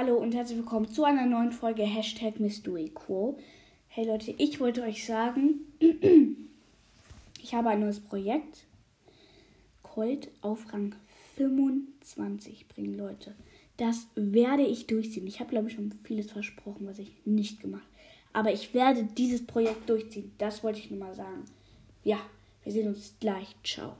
Hallo und herzlich willkommen zu einer neuen Folge Hashtag MissDueQuo. Hey Leute, ich wollte euch sagen, ich habe ein neues Projekt. Colt auf Rang 25 bringen, Leute. Das werde ich durchziehen. Ich habe, glaube ich, schon vieles versprochen, was ich nicht gemacht habe. Aber ich werde dieses Projekt durchziehen. Das wollte ich nur mal sagen. Ja, wir sehen uns gleich. Ciao.